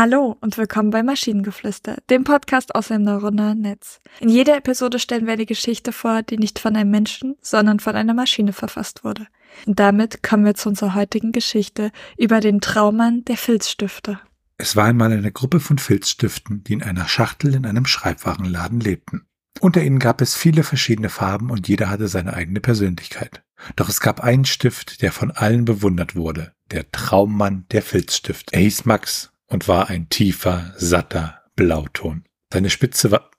Hallo und willkommen bei Maschinengeflüster, dem Podcast aus dem neuronalen Netz. In jeder Episode stellen wir eine Geschichte vor, die nicht von einem Menschen, sondern von einer Maschine verfasst wurde. Und damit kommen wir zu unserer heutigen Geschichte über den Traummann der Filzstifte. Es war einmal eine Gruppe von Filzstiften, die in einer Schachtel in einem Schreibwarenladen lebten. Unter ihnen gab es viele verschiedene Farben und jeder hatte seine eigene Persönlichkeit. Doch es gab einen Stift, der von allen bewundert wurde, der Traummann der Filzstift. Er hieß Max und war ein tiefer, satter Blauton. Seine Spitze war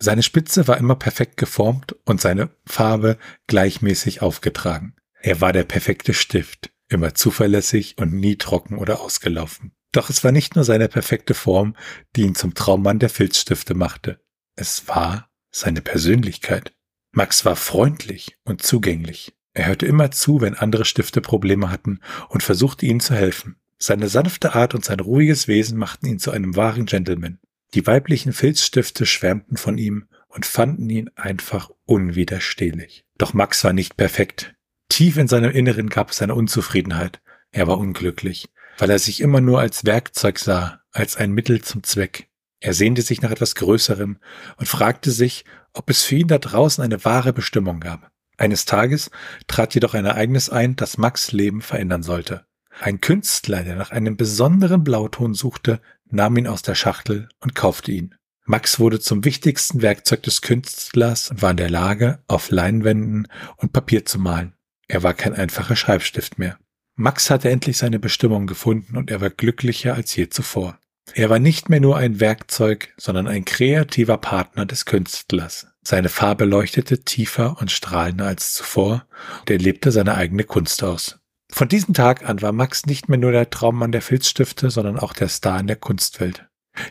seine Spitze war immer perfekt geformt und seine Farbe gleichmäßig aufgetragen. Er war der perfekte Stift, immer zuverlässig und nie trocken oder ausgelaufen. Doch es war nicht nur seine perfekte Form, die ihn zum Traummann der Filzstifte machte. Es war seine Persönlichkeit. Max war freundlich und zugänglich. Er hörte immer zu, wenn andere Stifte Probleme hatten und versuchte ihnen zu helfen. Seine sanfte Art und sein ruhiges Wesen machten ihn zu einem wahren Gentleman. Die weiblichen Filzstifte schwärmten von ihm und fanden ihn einfach unwiderstehlich. Doch Max war nicht perfekt. Tief in seinem Inneren gab es eine Unzufriedenheit. Er war unglücklich, weil er sich immer nur als Werkzeug sah, als ein Mittel zum Zweck. Er sehnte sich nach etwas Größerem und fragte sich, ob es für ihn da draußen eine wahre Bestimmung gab. Eines Tages trat jedoch ein Ereignis ein, das Max Leben verändern sollte. Ein Künstler, der nach einem besonderen Blauton suchte, nahm ihn aus der Schachtel und kaufte ihn. Max wurde zum wichtigsten Werkzeug des Künstlers und war in der Lage, auf Leinwänden und Papier zu malen. Er war kein einfacher Schreibstift mehr. Max hatte endlich seine Bestimmung gefunden und er war glücklicher als je zuvor. Er war nicht mehr nur ein Werkzeug, sondern ein kreativer Partner des Künstlers. Seine Farbe leuchtete tiefer und strahlender als zuvor und er lebte seine eigene Kunst aus. Von diesem Tag an war Max nicht mehr nur der Traummann der Filzstifte, sondern auch der Star in der Kunstwelt.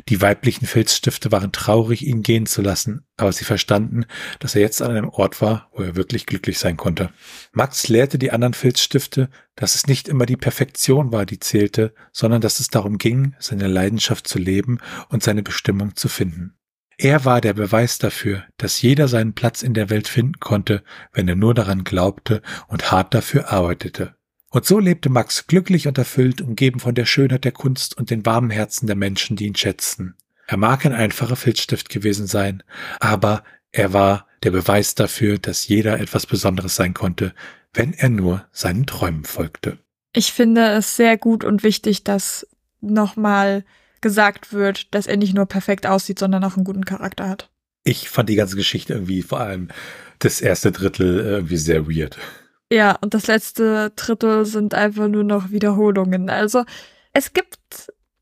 Die weiblichen Filzstifte waren traurig, ihn gehen zu lassen, aber sie verstanden, dass er jetzt an einem Ort war, wo er wirklich glücklich sein konnte. Max lehrte die anderen Filzstifte, dass es nicht immer die Perfektion war, die zählte, sondern dass es darum ging, seine Leidenschaft zu leben und seine Bestimmung zu finden. Er war der Beweis dafür, dass jeder seinen Platz in der Welt finden konnte, wenn er nur daran glaubte und hart dafür arbeitete. Und so lebte Max glücklich und erfüllt, umgeben von der Schönheit der Kunst und den warmen Herzen der Menschen, die ihn schätzten. Er mag ein einfacher Filzstift gewesen sein, aber er war der Beweis dafür, dass jeder etwas Besonderes sein konnte, wenn er nur seinen Träumen folgte. Ich finde es sehr gut und wichtig, dass nochmal gesagt wird, dass er nicht nur perfekt aussieht, sondern auch einen guten Charakter hat. Ich fand die ganze Geschichte irgendwie, vor allem das erste Drittel, irgendwie sehr weird. Ja, und das letzte Drittel sind einfach nur noch Wiederholungen. Also es gibt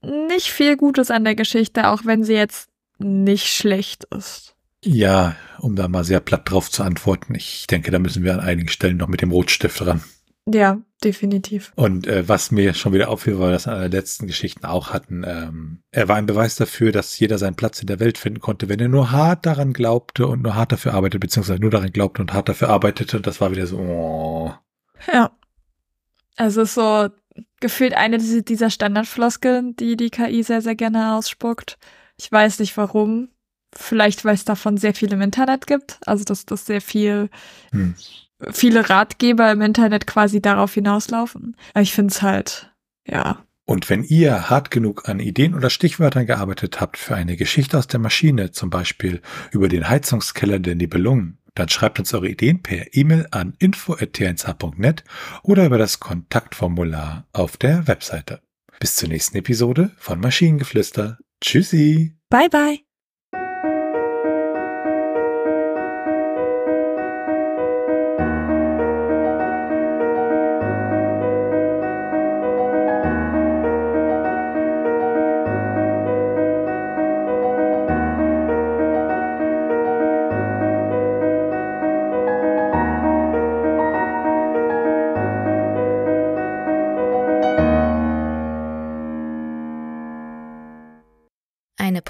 nicht viel Gutes an der Geschichte, auch wenn sie jetzt nicht schlecht ist. Ja, um da mal sehr platt drauf zu antworten. Ich denke, da müssen wir an einigen Stellen noch mit dem Rotstift ran. Ja, definitiv. Und äh, was mir schon wieder auffiel, weil wir das in einer letzten Geschichten auch hatten, ähm, er war ein Beweis dafür, dass jeder seinen Platz in der Welt finden konnte, wenn er nur hart daran glaubte und nur hart dafür arbeitete, beziehungsweise nur daran glaubte und hart dafür arbeitete. Und das war wieder so, oh. Ja. Also so gefühlt eine dieser Standardfloskeln, die die KI sehr, sehr gerne ausspuckt. Ich weiß nicht warum. Vielleicht, weil es davon sehr viel im Internet gibt. Also, dass das sehr viel hm viele Ratgeber im Internet quasi darauf hinauslaufen. Aber ich finde es halt, ja. Und wenn ihr hart genug an Ideen oder Stichwörtern gearbeitet habt für eine Geschichte aus der Maschine, zum Beispiel über den Heizungskeller der Nibelungen, dann schreibt uns eure Ideen per E-Mail an info.tnsh.net oder über das Kontaktformular auf der Webseite. Bis zur nächsten Episode von Maschinengeflüster. Tschüssi. Bye bye.